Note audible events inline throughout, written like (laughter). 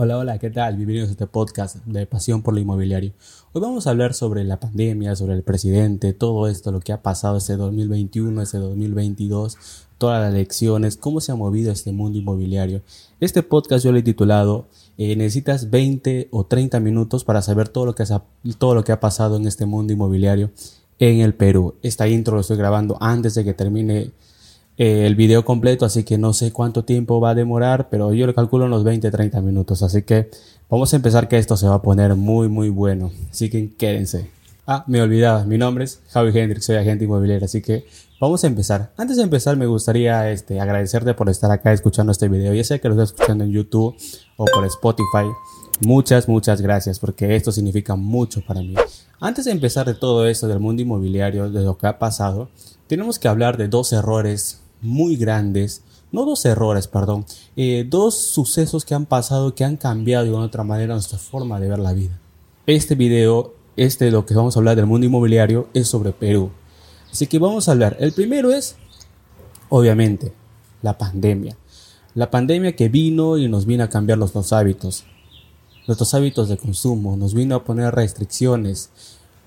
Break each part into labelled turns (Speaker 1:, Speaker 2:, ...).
Speaker 1: Hola, hola, ¿qué tal? Bienvenidos a este podcast de Pasión por lo Inmobiliario. Hoy vamos a hablar sobre la pandemia, sobre el presidente, todo esto, lo que ha pasado este 2021, este 2022, todas las elecciones, cómo se ha movido este mundo inmobiliario. Este podcast yo lo he titulado eh, Necesitas 20 o 30 minutos para saber todo lo, que ha, todo lo que ha pasado en este mundo inmobiliario en el Perú. Esta intro lo estoy grabando antes de que termine eh, el video completo, así que no sé cuánto tiempo va a demorar, pero yo le calculo unos 20-30 minutos, así que vamos a empezar que esto se va a poner muy muy bueno, así que quédense. Ah, me olvidaba, mi nombre es Javi Hendrix, soy agente inmobiliario, así que vamos a empezar. Antes de empezar me gustaría este, agradecerte por estar acá escuchando este video, ya sé que lo estás escuchando en YouTube o por Spotify. Muchas, muchas gracias porque esto significa mucho para mí. Antes de empezar de todo esto del mundo inmobiliario, de lo que ha pasado, tenemos que hablar de dos errores muy grandes, no dos errores, perdón, eh, dos sucesos que han pasado que han cambiado de una otra manera nuestra forma de ver la vida. Este video, este de lo que vamos a hablar del mundo inmobiliario, es sobre Perú. Así que vamos a hablar. El primero es, obviamente, la pandemia. La pandemia que vino y nos vino a cambiar los dos hábitos. Nuestros hábitos de consumo, nos vino a poner restricciones,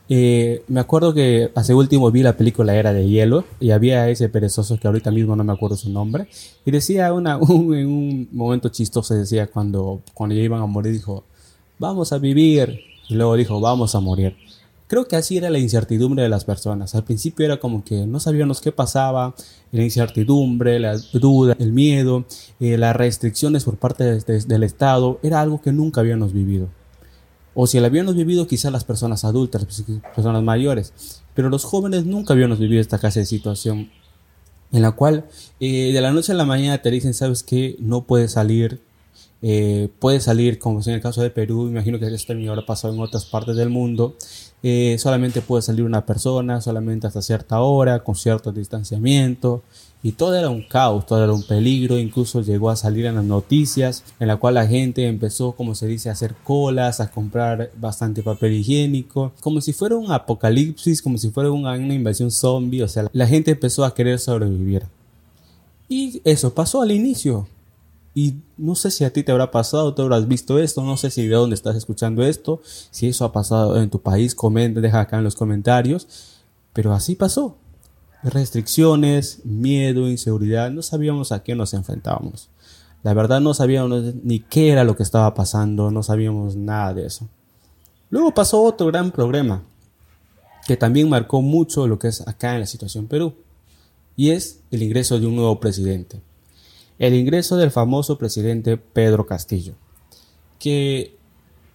Speaker 1: eh, me acuerdo que hace último vi la película Era de Hielo y había ese perezoso que ahorita mismo no me acuerdo su nombre y decía una, (laughs) en un momento chistoso decía cuando, cuando ya iban a morir dijo vamos a vivir y luego dijo vamos a morir. Creo que así era la incertidumbre de las personas. Al principio era como que no sabíamos qué pasaba, la incertidumbre, la duda, el miedo, eh, las restricciones por parte del Estado, era algo que nunca habíamos vivido. O si la habíamos vivido quizás las personas adultas, pues, personas mayores. Pero los jóvenes nunca habíamos vivido esta clase de situación en la cual eh, de la noche a la mañana te dicen, sabes que no puedes salir, eh, puedes salir, como en el caso de Perú, imagino que esto también habrá pasado en otras partes del mundo, eh, solamente puede salir una persona, solamente hasta cierta hora, con cierto distanciamiento, y todo era un caos, todo era un peligro, incluso llegó a salir en las noticias, en la cual la gente empezó, como se dice, a hacer colas, a comprar bastante papel higiénico, como si fuera un apocalipsis, como si fuera una, invasión zombie, o sea, la gente empezó a querer sobrevivir. Y eso pasó al inicio. Y no sé si a ti te habrá pasado, te habrás visto esto, no sé si de dónde estás escuchando esto, si eso ha pasado en tu país, comenta, deja acá en los comentarios. Pero así pasó restricciones, miedo, inseguridad, no sabíamos a qué nos enfrentábamos. La verdad no sabíamos ni qué era lo que estaba pasando, no sabíamos nada de eso. Luego pasó otro gran problema que también marcó mucho lo que es acá en la situación Perú, y es el ingreso de un nuevo presidente. El ingreso del famoso presidente Pedro Castillo, que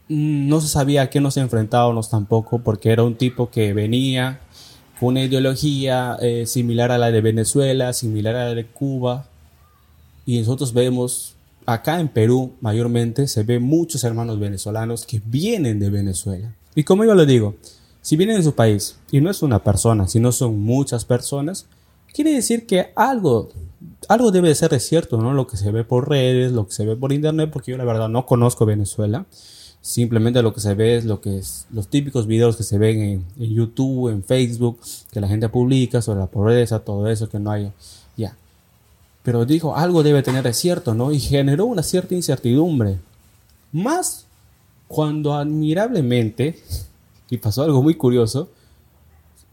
Speaker 1: mm, no se sabía a qué nos enfrentábamos tampoco, porque era un tipo que venía, una ideología eh, similar a la de Venezuela, similar a la de Cuba. Y nosotros vemos, acá en Perú mayormente, se ve muchos hermanos venezolanos que vienen de Venezuela. Y como yo lo digo, si vienen de su país y no es una persona, sino son muchas personas, quiere decir que algo, algo debe de ser de cierto, ¿no? Lo que se ve por redes, lo que se ve por internet, porque yo la verdad no conozco Venezuela. Simplemente lo que se ve es lo que los típicos videos que se ven en, YouTube, en Facebook, que la gente publica sobre la pobreza, todo eso que no hay. Ya. Pero dijo, algo debe tener de cierto, ¿no? Y generó una cierta incertidumbre. Más cuando admirablemente, (laughs) y pasó algo muy curioso,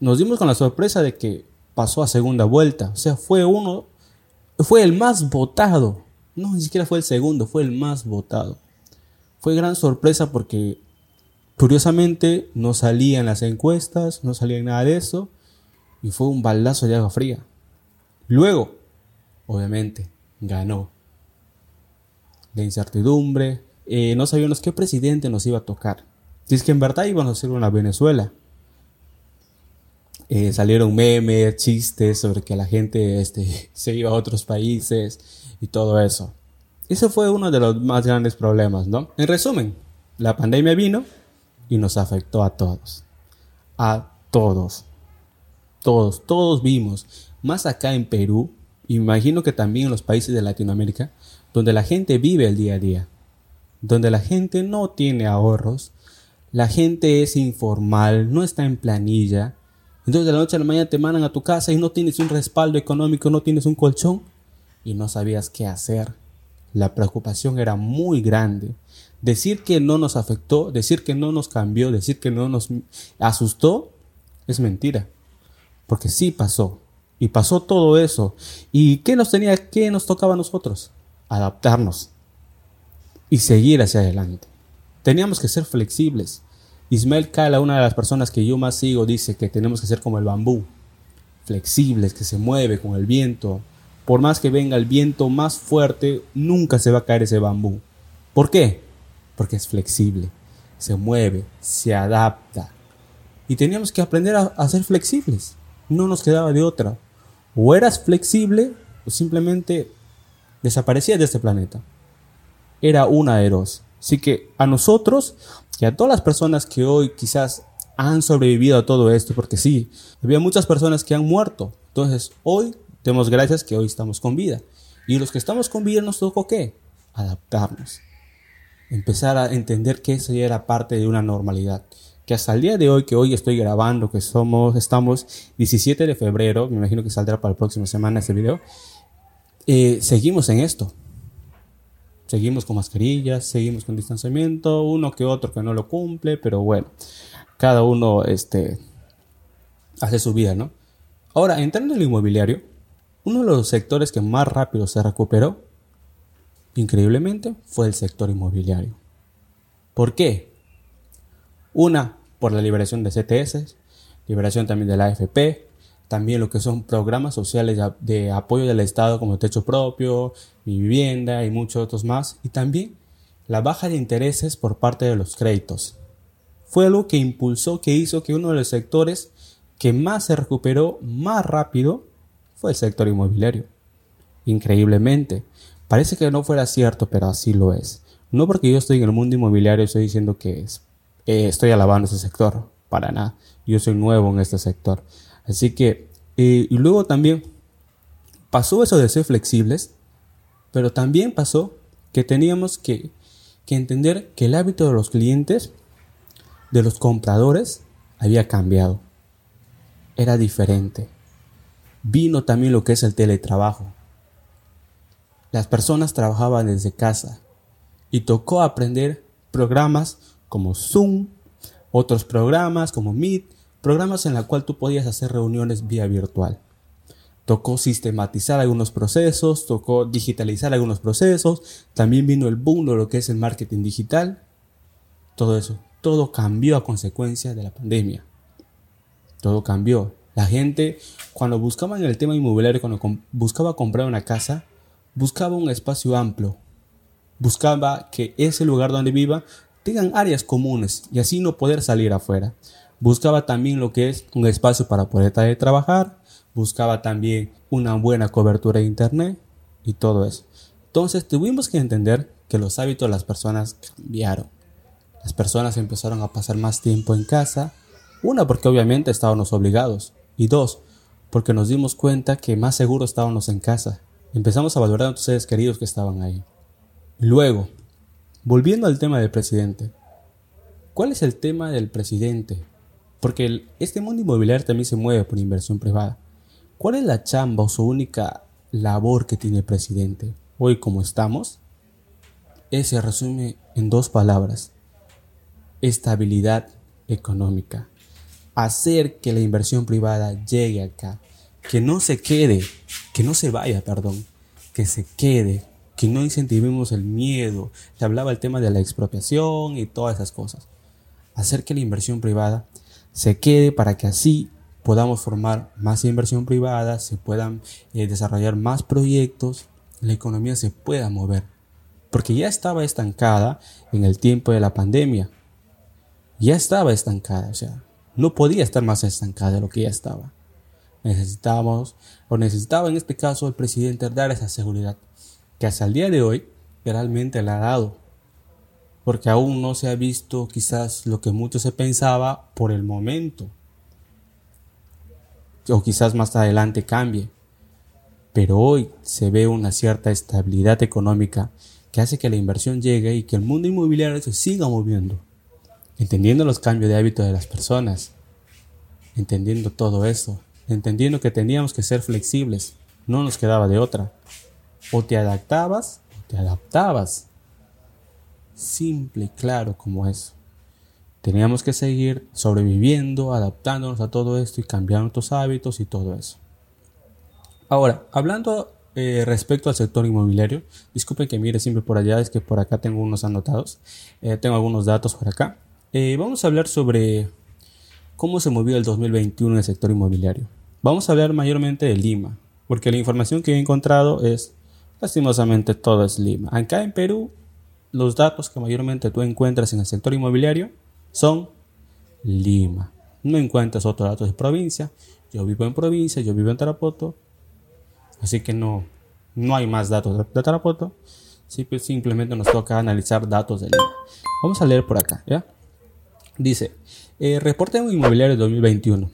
Speaker 1: nos dimos con la sorpresa de que pasó a segunda vuelta. O sea, fue uno, fue el más votado. No, ni siquiera fue el segundo, fue el más votado. Fue gran sorpresa porque curiosamente no salía en las encuestas, no salía nada de eso y fue un baldazo de agua fría. Luego, obviamente, ganó. La incertidumbre, eh, no sabíamos qué presidente nos iba a tocar. Si es que en verdad íbamos a hacer una Venezuela. Eh, salieron memes, chistes sobre que la gente este, (laughs) se iba a otros países y todo eso. Ese fue uno de los más grandes problemas, ¿no? En resumen, la pandemia vino y nos afectó a todos. A todos. Todos, todos vimos. Más acá en Perú, imagino que también en los países de Latinoamérica, donde la gente vive el día a día. Donde la gente no tiene ahorros. La gente es informal, no está en planilla. Entonces de la noche a la mañana te mandan a tu casa y no tienes un respaldo económico, no tienes un colchón y no sabías qué hacer la preocupación era muy grande. Decir que no nos afectó, decir que no nos cambió, decir que no nos asustó, es mentira. Porque sí pasó. Y pasó todo eso. ¿Y qué nos tenía, qué nos tocaba a nosotros? Adaptarnos. Y seguir hacia adelante. Teníamos que ser flexibles. Ismael Kala, una de las personas que yo más sigo, dice que tenemos que ser como el bambú. Flexibles, que se mueve con el viento. Por más que venga el viento más fuerte, nunca se va a caer ese bambú. ¿Por qué? Porque es flexible. Se mueve, se adapta. Y teníamos que aprender a, a ser flexibles. No nos quedaba de otra. O eras flexible o simplemente desaparecías de este planeta. Era una de dos. Así que a nosotros y a todas las personas que hoy quizás han sobrevivido a todo esto, porque sí, había muchas personas que han muerto. Entonces, hoy demos gracias que hoy estamos con vida. Y los que estamos con vida nos tocó qué? Adaptarnos. Empezar a entender que eso ya era parte de una normalidad que hasta el día de hoy, que hoy estoy grabando, que somos, estamos 17 de febrero, me imagino que saldrá para la próxima semana este video, eh, seguimos en esto. Seguimos con mascarillas, seguimos con distanciamiento, uno que otro que no lo cumple, pero bueno, cada uno este, hace su vida, ¿no? Ahora, entrando en el inmobiliario, uno de los sectores que más rápido se recuperó, increíblemente, fue el sector inmobiliario. ¿Por qué? Una, por la liberación de CTS, liberación también de la AFP, también lo que son programas sociales de apoyo del Estado como techo propio, vivienda y muchos otros más, y también la baja de intereses por parte de los créditos. Fue algo que impulsó, que hizo que uno de los sectores que más se recuperó más rápido el sector inmobiliario. Increíblemente. Parece que no fuera cierto, pero así lo es. No porque yo estoy en el mundo inmobiliario estoy diciendo que es eh, estoy alabando ese sector, para nada. Yo soy nuevo en este sector. Así que, eh, y luego también pasó eso de ser flexibles, pero también pasó que teníamos que, que entender que el hábito de los clientes, de los compradores, había cambiado. Era diferente. Vino también lo que es el teletrabajo. Las personas trabajaban desde casa y tocó aprender programas como Zoom, otros programas como Meet, programas en la cual tú podías hacer reuniones vía virtual. Tocó sistematizar algunos procesos, tocó digitalizar algunos procesos, también vino el boom de lo que es el marketing digital. Todo eso, todo cambió a consecuencia de la pandemia. Todo cambió. La gente, cuando buscaba en el tema inmobiliario, cuando buscaba comprar una casa, buscaba un espacio amplio. Buscaba que ese lugar donde viva tengan áreas comunes y así no poder salir afuera. Buscaba también lo que es un espacio para poder trabajar, buscaba también una buena cobertura de internet y todo eso. Entonces tuvimos que entender que los hábitos de las personas cambiaron. Las personas empezaron a pasar más tiempo en casa, una porque obviamente estábamos obligados y dos porque nos dimos cuenta que más seguro estábamos en casa. Empezamos a valorar a nuestros seres queridos que estaban ahí. Luego, Volviendo al tema del presidente. ¿Cuál es el tema del presidente? Porque este mundo inmobiliario también se mueve por inversión privada. ¿Cuál es la chamba o su única labor que tiene el presidente? Hoy como estamos, se resume en dos palabras. Estabilidad económica. Hacer que la inversión privada llegue acá. Que no se quede, que no se vaya, perdón, que se quede, que no incentivemos el miedo. Se hablaba el tema de la expropiación y todas esas cosas. Hacer que la inversión privada se quede para que así podamos formar más inversión privada, se puedan eh, desarrollar más proyectos, la economía se pueda mover. Porque ya estaba estancada en el tiempo de la pandemia. Ya estaba estancada, o sea, no podía estar más estancada de lo que ya estaba. Necesitábamos, o necesitaba en este caso el presidente dar esa seguridad que hasta el día de hoy realmente la ha dado, porque aún no se ha visto quizás lo que mucho se pensaba por el momento, o quizás más adelante cambie, pero hoy se ve una cierta estabilidad económica que hace que la inversión llegue y que el mundo inmobiliario se siga moviendo, entendiendo los cambios de hábito de las personas, entendiendo todo eso, entendiendo que teníamos que ser flexibles, no nos quedaba de otra. O te adaptabas te adaptabas. Simple y claro como eso. Teníamos que seguir sobreviviendo, adaptándonos a todo esto y cambiando nuestros hábitos y todo eso. Ahora, hablando eh, respecto al sector inmobiliario, disculpen que mire siempre por allá, es que por acá tengo unos anotados, eh, tengo algunos datos por acá. Eh, vamos a hablar sobre cómo se movió el 2021 en el sector inmobiliario. Vamos a hablar mayormente de Lima, porque la información que he encontrado es, lastimosamente, todo es Lima. Acá en Perú, los datos que mayormente tú encuentras en el sector inmobiliario son Lima. No encuentras otros datos de provincia. Yo vivo en provincia, yo vivo en Tarapoto. Así que no, no hay más datos de Tarapoto. Simplemente nos toca analizar datos de Lima. Vamos a leer por acá, ¿ya? Dice, eh, reporte inmobiliario 2021.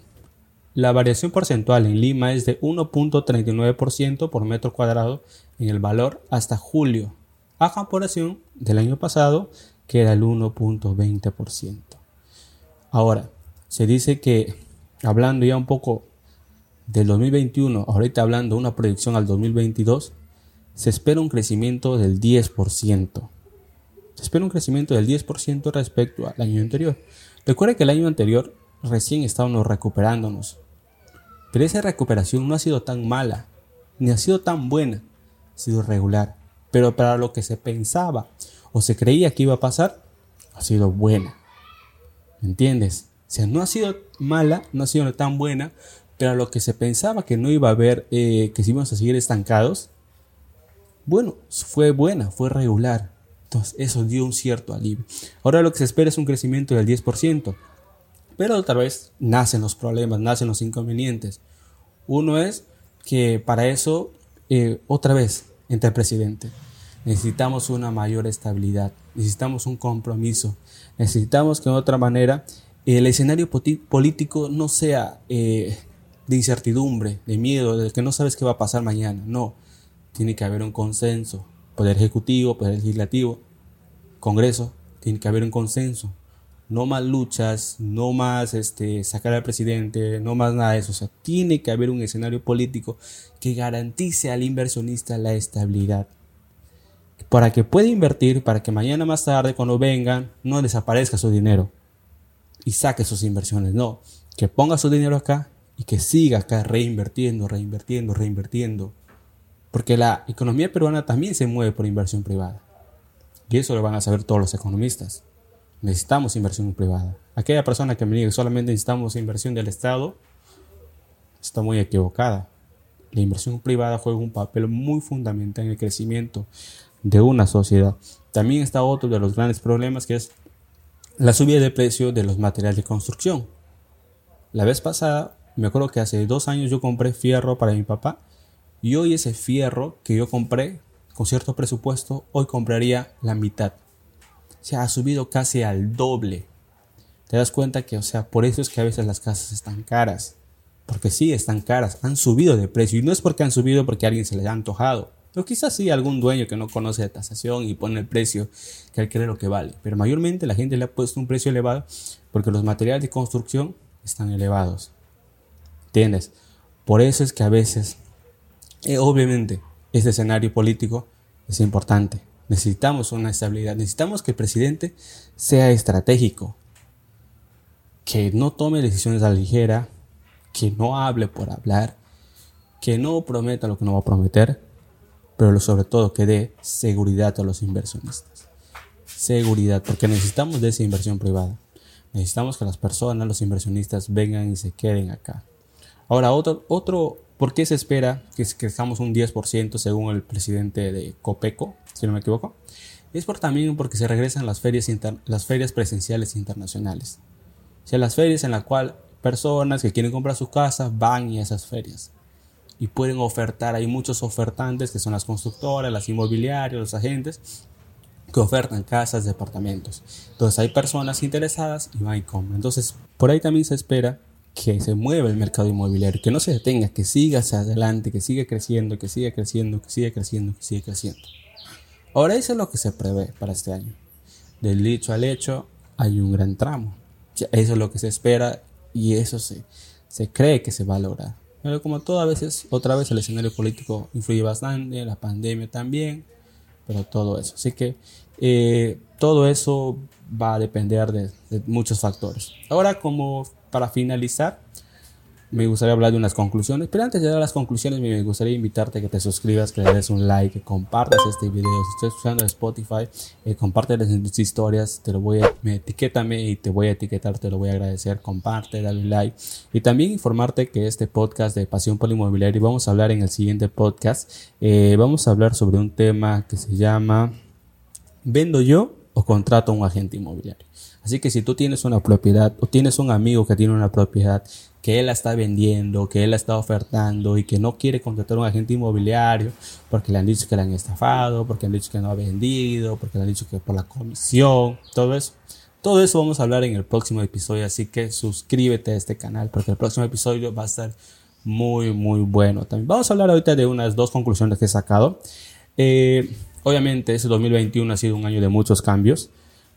Speaker 1: La variación porcentual en Lima es de 1.39% por metro cuadrado en el valor hasta julio, a comparación del año pasado, que era el 1.20%. Ahora, se dice que, hablando ya un poco del 2021, ahorita hablando de una proyección al 2022, se espera un crecimiento del 10%. Se espera un crecimiento del 10% respecto al año anterior. Recuerda que el año anterior recién estábamos recuperándonos. Pero esa recuperación no ha sido tan mala, ni ha sido tan buena, ha sido regular. Pero para lo que se pensaba o se creía que iba a pasar, ha sido buena. ¿Me entiendes? O sea, no ha sido mala, no ha sido tan buena, pero lo que se pensaba que no iba a haber, eh, que si íbamos a seguir estancados, bueno, fue buena, fue regular. Entonces, eso dio un cierto alivio. Ahora lo que se espera es un crecimiento del 10%. Pero otra vez nacen los problemas, nacen los inconvenientes. Uno es que para eso, eh, otra vez, entre presidente, necesitamos una mayor estabilidad, necesitamos un compromiso, necesitamos que de otra manera el escenario político no sea eh, de incertidumbre, de miedo, de que no sabes qué va a pasar mañana. No, tiene que haber un consenso. Poder ejecutivo, poder legislativo, Congreso, tiene que haber un consenso no más luchas, no más este, sacar al presidente, no más nada de eso. O sea, tiene que haber un escenario político que garantice al inversionista la estabilidad. Para que pueda invertir, para que mañana más tarde, cuando vengan, no desaparezca su dinero y saque sus inversiones. No, que ponga su dinero acá y que siga acá reinvirtiendo, reinvirtiendo, reinvirtiendo. Porque la economía peruana también se mueve por inversión privada. Y eso lo van a saber todos los economistas. Necesitamos inversión privada. Aquella persona que me diga que solamente necesitamos inversión del Estado está muy equivocada. La inversión privada juega un papel muy fundamental en el crecimiento de una sociedad. También está otro de los grandes problemas que es la subida de precio de los materiales de construcción. La vez pasada, me acuerdo que hace dos años yo compré fierro para mi papá y hoy ese fierro que yo compré con cierto presupuesto, hoy compraría la mitad se ha subido casi al doble. Te das cuenta que, o sea, por eso es que a veces las casas están caras. Porque sí, están caras, han subido de precio. Y no es porque han subido porque alguien se les ha antojado. O quizás sí algún dueño que no conoce de tasación y pone el precio que él cree lo que vale. Pero mayormente la gente le ha puesto un precio elevado porque los materiales de construcción están elevados. ¿Entiendes? Por eso es que a veces, eh, obviamente, este escenario político es importante. Necesitamos una estabilidad. Necesitamos que el presidente sea estratégico. Que no tome decisiones a la ligera. Que no hable por hablar. Que no prometa lo que no va a prometer. Pero sobre todo que dé seguridad a los inversionistas. Seguridad, porque necesitamos de esa inversión privada. Necesitamos que las personas, los inversionistas vengan y se queden acá. Ahora, otro, otro ¿por qué se espera que crezcamos un 10% según el presidente de Copeco? si no me equivoco, es por también porque se regresan las ferias, las ferias presenciales internacionales. O sea, las ferias en las cuales personas que quieren comprar su casa van a esas ferias y pueden ofertar. Hay muchos ofertantes que son las constructoras, las inmobiliarias, los agentes que ofertan casas, departamentos. Entonces hay personas interesadas y van y compran. Entonces por ahí también se espera que se mueva el mercado inmobiliario, que no se detenga, que siga hacia adelante, que siga creciendo, que siga creciendo, que siga creciendo, que siga creciendo. Ahora eso es lo que se prevé para este año. Del dicho al hecho hay un gran tramo. Eso es lo que se espera y eso se, se cree que se va a lograr. Pero como todo a veces, otra vez el escenario político influye bastante, la pandemia también. pero todo eso. Así que eh, todo eso va a depender de, de muchos factores. Ahora, como para finalizar, me gustaría hablar de unas conclusiones. Pero antes de dar las conclusiones, me gustaría invitarte a que te suscribas, que le des un like, que compartas este video. Si estás usando Spotify, eh, compárteles en tus historias. Te lo voy a, me etiquétame y te voy a etiquetar, te lo voy a agradecer. Comparte, dale like. Y también informarte que este podcast de Pasión por Inmobiliario, vamos a hablar en el siguiente podcast. Eh, vamos a hablar sobre un tema que se llama ¿Vendo yo o contrato a un agente inmobiliario? Así que si tú tienes una propiedad o tienes un amigo que tiene una propiedad que él la está vendiendo, que él la está ofertando y que no quiere contratar a un agente inmobiliario porque le han dicho que le han estafado, porque le han dicho que no ha vendido, porque le han dicho que por la comisión, todo eso. Todo eso vamos a hablar en el próximo episodio, así que suscríbete a este canal porque el próximo episodio va a estar muy, muy bueno. También vamos a hablar ahorita de unas dos conclusiones que he sacado. Eh, obviamente, ese 2021 ha sido un año de muchos cambios,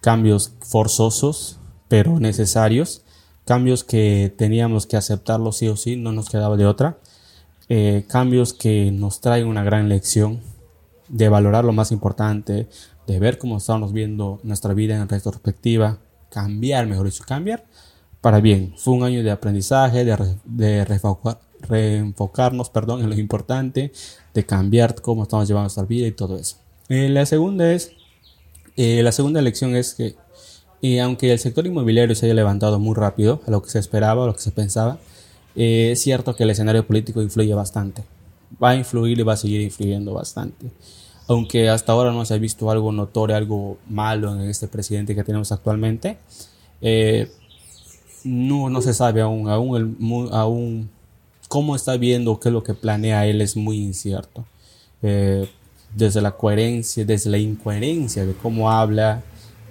Speaker 1: cambios forzosos, pero necesarios cambios que teníamos que aceptarlo sí o sí, no nos quedaba de otra. Eh, cambios que nos traen una gran lección de valorar lo más importante, de ver cómo estamos viendo nuestra vida en retrospectiva, cambiar, mejor dicho, cambiar para bien. Fue un año de aprendizaje, de, de reenfocarnos perdón, en lo importante, de cambiar cómo estamos llevando nuestra vida y todo eso. Eh, la segunda es, eh, la segunda lección es que y aunque el sector inmobiliario se haya levantado muy rápido a lo que se esperaba, a lo que se pensaba, eh, es cierto que el escenario político influye bastante. Va a influir y va a seguir influyendo bastante. Aunque hasta ahora no se ha visto algo notorio, algo malo en este presidente que tenemos actualmente, eh, no, no se sabe aún, aún, aún cómo está viendo, qué es lo que planea él es muy incierto. Eh, desde la coherencia, desde la incoherencia de cómo habla,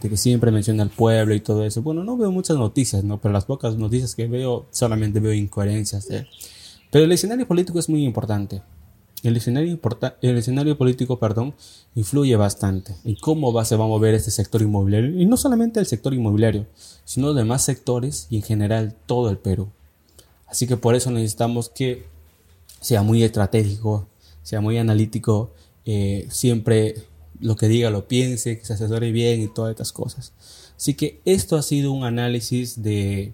Speaker 1: que siempre menciona al pueblo y todo eso. Bueno, no veo muchas noticias, ¿no? Pero las pocas noticias que veo solamente veo incoherencias de Pero el escenario político es muy importante. El escenario, el escenario político perdón, influye bastante en cómo va, se va a mover este sector inmobiliario. Y no solamente el sector inmobiliario, sino demás sectores y en general todo el Perú. Así que por eso necesitamos que sea muy estratégico, sea muy analítico, eh, siempre lo que diga lo piense, que se asesore bien y todas estas cosas. Así que esto ha sido un análisis de,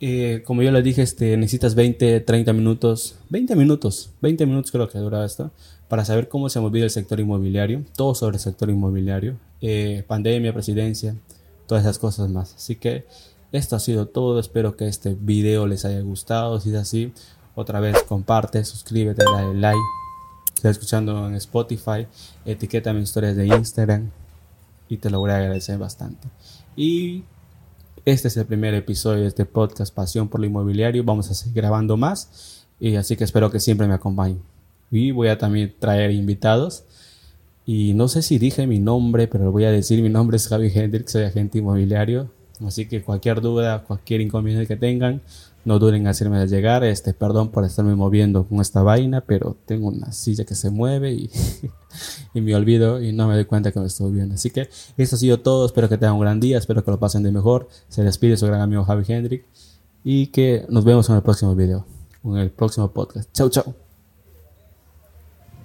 Speaker 1: eh, como yo les dije, este, necesitas 20, 30 minutos, 20 minutos, 20 minutos creo que dura esto, para saber cómo se ha movido el sector inmobiliario, todo sobre el sector inmobiliario, eh, pandemia, presidencia, todas esas cosas más. Así que esto ha sido todo, espero que este video les haya gustado, si es así, otra vez comparte, suscríbete, dale like estás escuchando en Spotify, etiqueta mis historias de Instagram y te lo voy a agradecer bastante. Y este es el primer episodio de este podcast Pasión por lo Inmobiliario. Vamos a seguir grabando más y así que espero que siempre me acompañen. Y voy a también traer invitados. Y no sé si dije mi nombre, pero voy a decir mi nombre es Javi Hendrix, soy agente inmobiliario. Así que cualquier duda, cualquier inconveniente que tengan, no duden en hacerme llegar. Este, perdón por estarme moviendo con esta vaina, pero tengo una silla que se mueve y, (laughs) y me olvido y no me doy cuenta que me estoy viendo. Así que esto ha sido todo. Espero que tengan un gran día. Espero que lo pasen de mejor. Se despide su gran amigo Javi Hendrick y que nos vemos en el próximo video, en el próximo podcast. Chau, chau.